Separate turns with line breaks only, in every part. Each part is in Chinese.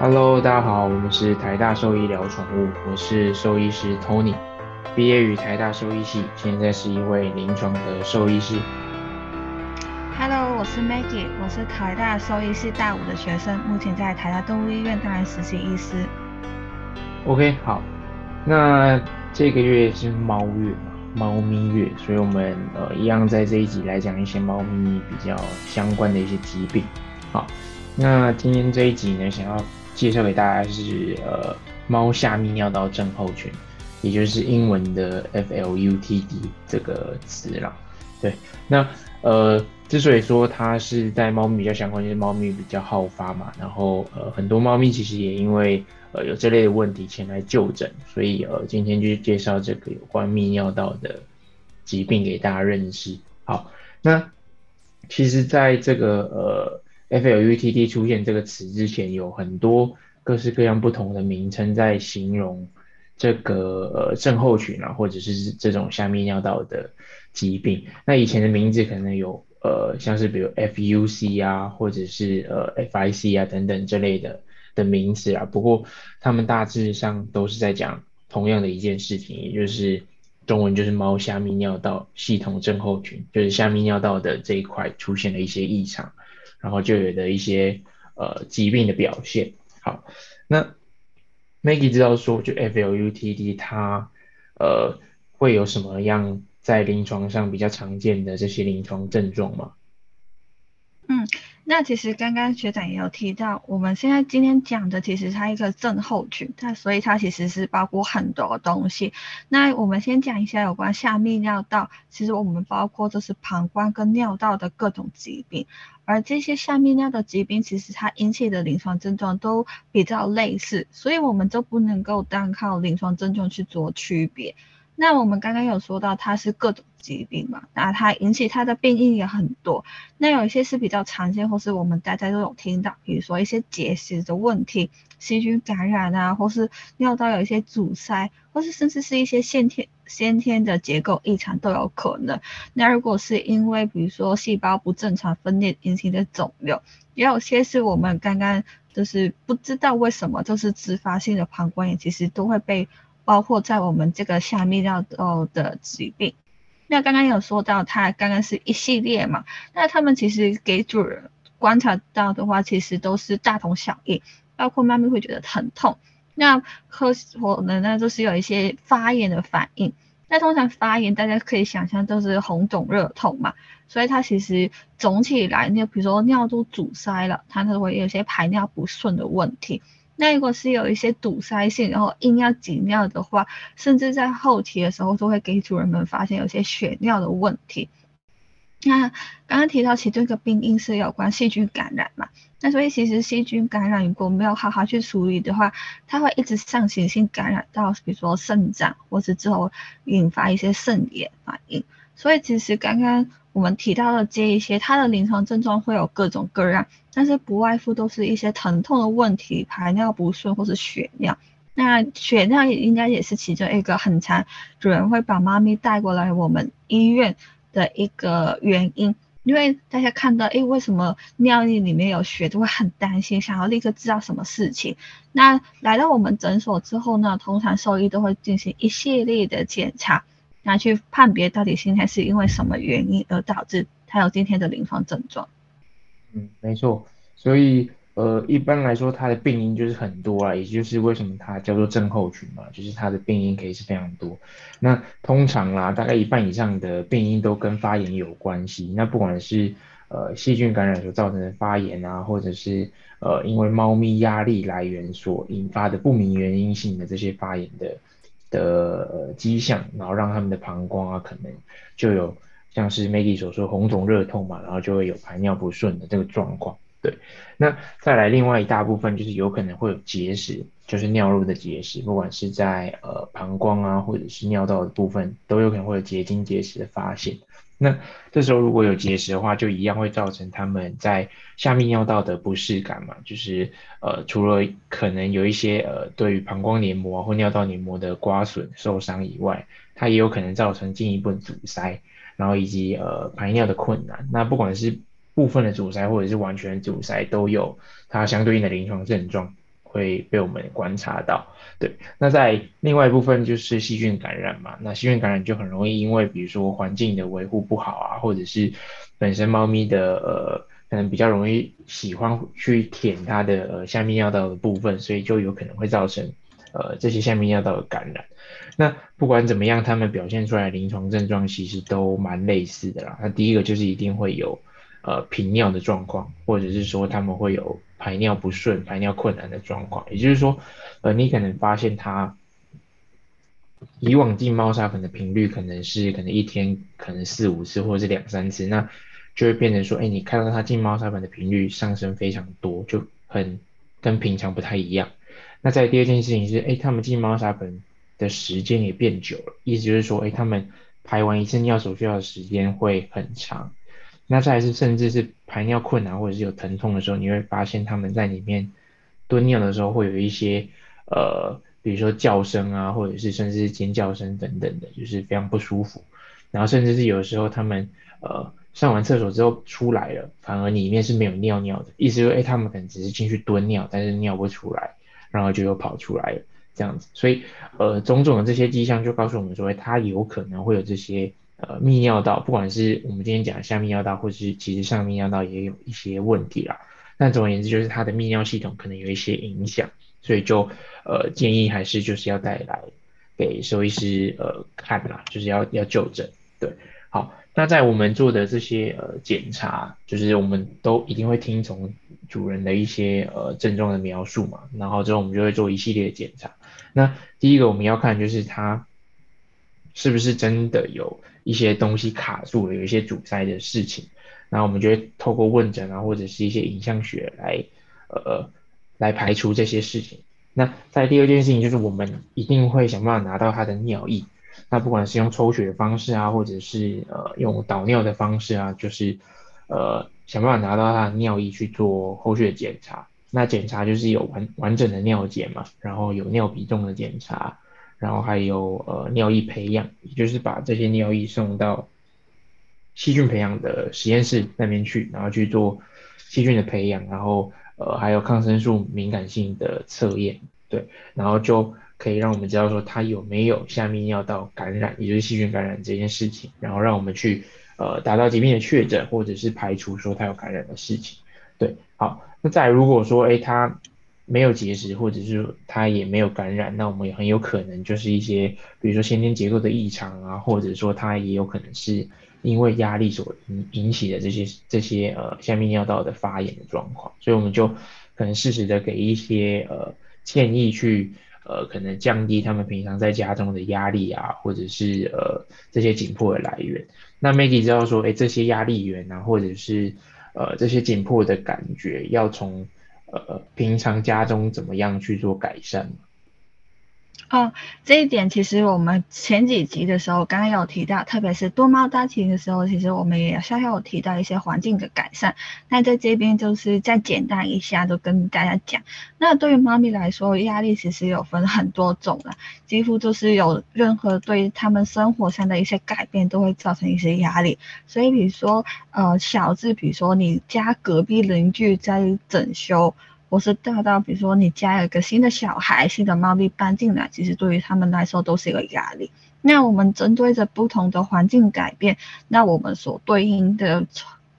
Hello，大家好，我们是台大兽医聊宠物，我是兽医师 Tony，毕业于台大兽医系，现在是一位临床的兽医师。
Hello，我是 Maggie，我是台大兽医系大五的学生，目前在台大动物医院担任实习医师。
OK，好，那这个月是猫月嘛，猫咪月，所以我们呃一样在这一集来讲一些猫咪比较相关的一些疾病。好，那今天这一集呢，想要介绍给大家是呃猫下泌尿道症候群，也就是英文的 FLUTD 这个词啦。对，那呃之所以说它是在猫咪比较相关，就是猫咪比较好发嘛，然后呃很多猫咪其实也因为呃有这类的问题前来就诊，所以呃今天就介绍这个有关泌尿道的疾病给大家认识。好，那其实在这个呃。FLUTD 出现这个词之前，有很多各式各样不同的名称在形容这个呃症候群啊，或者是这种下泌尿道的疾病。那以前的名字可能有呃像是比如 FUC 啊，或者是呃 FIC 啊等等这类的的名词啊。不过他们大致上都是在讲同样的一件事情，也就是中文就是猫下泌尿道系统症候群，就是下泌尿道的这一块出现了一些异常。然后就有的一些呃疾病的表现。好，那 Maggie 知道说，就 FLUTD 它呃会有什么样在临床上比较常见的这些临床症状吗？
嗯。那其实刚刚学长也有提到，我们现在今天讲的其实它一个症候群，它所以它其实是包括很多东西。那我们先讲一下有关下泌尿道，其实我们包括就是膀胱跟尿道的各种疾病，而这些下泌尿的疾病其实它引起的临床症状都比较类似，所以我们就不能够单靠临床症状去做区别。那我们刚刚有说到它是各种疾病嘛，那它引起它的病因也很多。那有一些是比较常见，或是我们大家都有听到，比如说一些结石的问题、细菌感染啊，或是尿道有一些阻塞，或是甚至是一些先天先天的结构异常都有可能。那如果是因为比如说细胞不正常分裂引起的肿瘤，也有些是我们刚刚就是不知道为什么就是自发性的膀胱炎，其实都会被。包括在我们这个下泌尿道的疾病，那刚刚有说到，它刚刚是一系列嘛，那他们其实给主人观察到的话，其实都是大同小异，包括妈咪会觉得疼痛，那可能呢就是有一些发炎的反应，那通常发炎大家可以想象都是红肿热痛嘛，所以它其实肿起来，那比如说尿都阻塞了，它就会有些排尿不顺的问题。那如果是有一些堵塞性，然后硬要挤尿的话，甚至在后期的时候，都会给主人们发现有些血尿的问题。那刚刚提到其中一个病因是有关细菌感染嘛？那所以其实细菌感染如果没有好好去处理的话，它会一直上行性感染到，比如说肾脏，或是之后引发一些肾炎反应。所以其实刚刚我们提到的这一些，它的临床症状会有各种各样。但是不外乎都是一些疼痛的问题，排尿不顺或是血尿。那血尿也应该也是其中一个很常主人会把妈咪带过来我们医院的一个原因。因为大家看到，诶，为什么尿液里面有血，都会很担心，想要立刻知道什么事情。那来到我们诊所之后呢，通常兽医都会进行一系列的检查，那去判别到底现在是因为什么原因而导致他有今天的临床症状。
嗯，没错，所以呃，一般来说，它的病因就是很多啊，也就是为什么它叫做症候群嘛，就是它的病因可以是非常多。那通常啦，大概一半以上的病因都跟发炎有关系。那不管是呃细菌感染所造成的发炎啊，或者是呃因为猫咪压力来源所引发的不明原因性的这些发炎的的迹象，然后让他们的膀胱啊可能就有。像是 Maggie 所说红肿热痛嘛，然后就会有排尿不顺的这个状况。对，那再来另外一大部分就是有可能会有结石，就是尿路的结石，不管是在呃膀胱啊或者是尿道的部分，都有可能会有结晶结石的发现。那这时候如果有结石的话，就一样会造成他们在下泌尿道的不适感嘛，就是呃除了可能有一些呃对于膀胱黏膜或尿道黏膜的刮损受伤以外，它也有可能造成进一步的阻塞。然后以及呃排尿的困难，那不管是部分的阻塞或者是完全阻塞，都有它相对应的临床症状。会被我们观察到。对，那在另外一部分就是细菌感染嘛，那细菌感染就很容易因为比如说环境的维护不好啊，或者是本身猫咪的呃可能比较容易喜欢去舔它的呃下面尿道的部分，所以就有可能会造成呃这些下面尿道的感染。那不管怎么样，他们表现出来临床症状其实都蛮类似的啦。那第一个就是一定会有呃频尿的状况，或者是说他们会有排尿不顺、排尿困难的状况。也就是说，呃，你可能发现他以往进猫砂盆的频率可能是可能一天可能四五次，或者是两三次，那就会变成说，哎，你看到他进猫砂盆的频率上升非常多，就很跟平常不太一样。那在第二件事情是，哎，他们进猫砂盆。的时间也变久了，意思就是说，哎，他们排完一次尿所需要的时间会很长。那再是，甚至是排尿困难或者是有疼痛的时候，你会发现他们在里面蹲尿的时候会有一些呃，比如说叫声啊，或者是甚至是尖叫声等等的，就是非常不舒服。然后甚至是有时候他们呃上完厕所之后出来了，反而里面是没有尿尿的，意思说，哎，他们可能只是进去蹲尿，但是尿不出来，然后就又跑出来了。这样子，所以呃，种种的这些迹象就告诉我们说，它有可能会有这些呃泌尿道，不管是我们今天讲下泌尿道，或是其实上泌尿道也有一些问题啦。但总而言之，就是它的泌尿系统可能有一些影响，所以就呃建议还是就是要带来给兽医师呃看啦，就是要要就诊。对，好，那在我们做的这些呃检查，就是我们都一定会听从主人的一些呃症状的描述嘛，然后之后我们就会做一系列检查。那第一个我们要看就是它是不是真的有一些东西卡住了，有一些阻塞的事情，然后我们就会透过问诊啊，或者是一些影像学来呃来排除这些事情。那在第二件事情就是我们一定会想办法拿到他的尿液，那不管是用抽血的方式啊，或者是呃用导尿的方式啊，就是呃想办法拿到他的尿液去做后续的检查。那检查就是有完完整的尿检嘛，然后有尿比重的检查，然后还有呃尿液培养，也就是把这些尿液送到细菌培养的实验室那边去，然后去做细菌的培养，然后呃还有抗生素敏感性的测验，对，然后就可以让我们知道说它有没有下泌尿道感染，也就是细菌感染这件事情，然后让我们去呃达到疾病的确诊，或者是排除说它有感染的事情，对，好。那再如果说，哎，它没有结石，或者是它也没有感染，那我们也很有可能就是一些，比如说先天结构的异常啊，或者说它也有可能是因为压力所引引起的这些这些呃下泌尿道的发炎的状况，所以我们就可能适时的给一些呃建议去呃可能降低他们平常在家中的压力啊，或者是呃这些紧迫的来源。那 Maggie 知道说，哎，这些压力源啊，或者是呃，这些紧迫的感觉要从呃平常家中怎么样去做改善？
哦，这一点其实我们前几集的时候刚刚有提到，特别是多猫家庭的时候，其实我们也稍稍有提到一些环境的改善。那在这边就是再简单一下，都跟大家讲。那对于猫咪来说，压力其实有分很多种了，几乎就是有任何对他们生活上的一些改变都会造成一些压力。所以比如说，呃，小至比如说你家隔壁邻居在整修。或是大到，比如说你家有一个新的小孩、新的猫咪搬进来，其实对于他们来说都是一个压力。那我们针对着不同的环境改变，那我们所对应的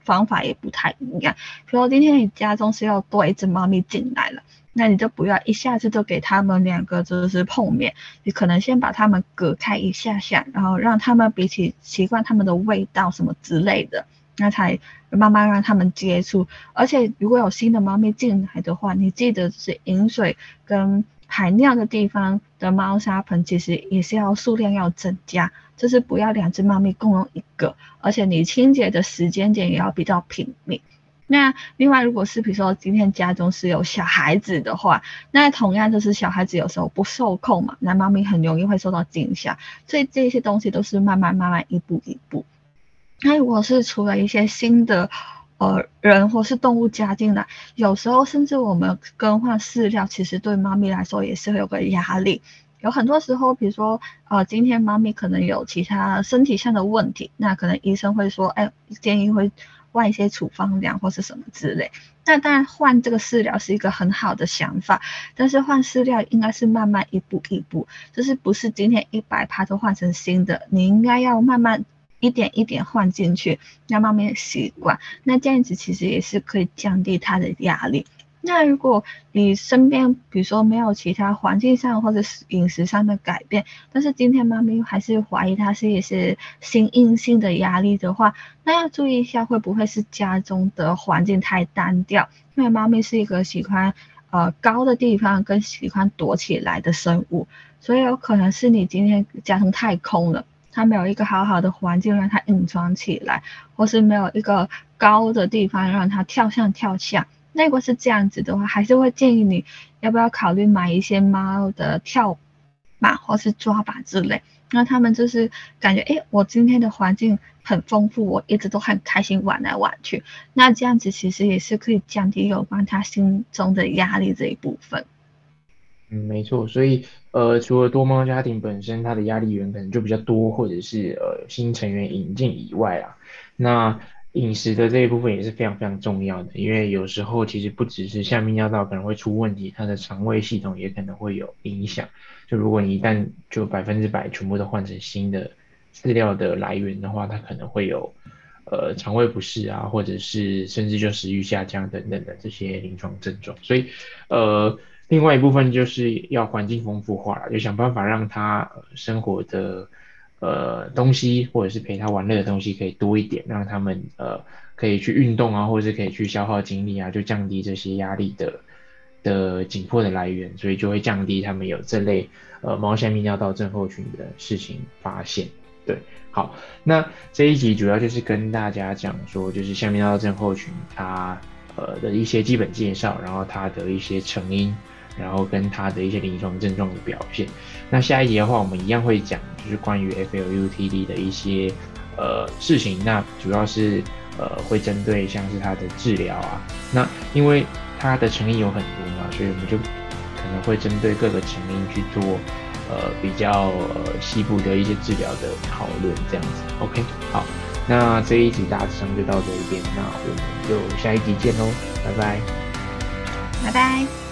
方法也不太一样。比如今天你家中是要多一只猫咪进来了，那你就不要一下子就给他们两个就是碰面，你可能先把它们隔开一下下，然后让他们彼此习惯它们的味道什么之类的。那才慢慢让他们接触，而且如果有新的猫咪进来的话，你记得是饮水跟排尿的地方的猫砂盆，其实也是要数量要增加，就是不要两只猫咪共用一个，而且你清洁的时间点也要比较频密。那另外，如果是比如说今天家中是有小孩子的话，那同样就是小孩子有时候不受控嘛，那猫咪很容易会受到惊吓，所以这些东西都是慢慢慢慢一步一步。那如果是除了一些新的呃人或是动物加进来，有时候甚至我们更换饲料，其实对猫咪来说也是会有个压力。有很多时候，比如说呃今天猫咪可能有其他身体上的问题，那可能医生会说，哎，建议会换一些处方粮或是什么之类。那当然换这个饲料是一个很好的想法，但是换饲料应该是慢慢一步一步，就是不是今天一百趴都换成新的，你应该要慢慢一点一点换进去，让猫咪习惯。那这样子其实也是可以降低它的压力。那如果你身边，比如说没有其他环境上或者是饮食上的改变，但是今天猫咪还是怀疑它是也是心硬性的压力的话，那要注意一下会不会是家中的环境太单调，因为猫咪是一个喜欢呃高的地方跟喜欢躲起来的生物，所以有可能是你今天家中太空了，它没有一个好好的环境让它隐藏起来，或是没有一个高的地方让它跳上跳下。那如果是这样子的话，还是会建议你要不要考虑买一些猫的跳板或是抓板之类。那他们就是感觉，哎，我今天的环境很丰富，我一直都很开心玩来玩去。那这样子其实也是可以降低有关他心中的压力这一部分。
嗯，没错。所以，呃，除了多猫家庭本身它的压力源可能就比较多，或者是呃新成员引进以外啊，那。饮食的这一部分也是非常非常重要的，因为有时候其实不只是下泌尿道可能会出问题，它的肠胃系统也可能会有影响。就如果你一旦就百分之百全部都换成新的饲料的来源的话，它可能会有呃肠胃不适啊，或者是甚至就食欲下降等等的这些临床症状。所以呃，另外一部分就是要环境丰富化，就想办法让它生活的。呃，东西或者是陪他玩乐的东西可以多一点，让他们呃可以去运动啊，或者是可以去消耗精力啊，就降低这些压力的的紧迫的来源，所以就会降低他们有这类呃猫下泌尿道症候群的事情发现。对，好，那这一集主要就是跟大家讲说，就是下泌尿道症候群它呃的一些基本介绍，然后它的一些成因。然后跟它的一些临床症状的表现。那下一集的话，我们一样会讲，就是关于 FLUTD 的一些呃事情。那主要是呃会针对像是它的治疗啊。那因为它的成因有很多嘛，所以我们就可能会针对各个成因去做呃比较呃细部的一些治疗的讨论，这样子。OK，好，那这一集大致上就到这一边，那我们就下一集见喽，拜拜，
拜拜。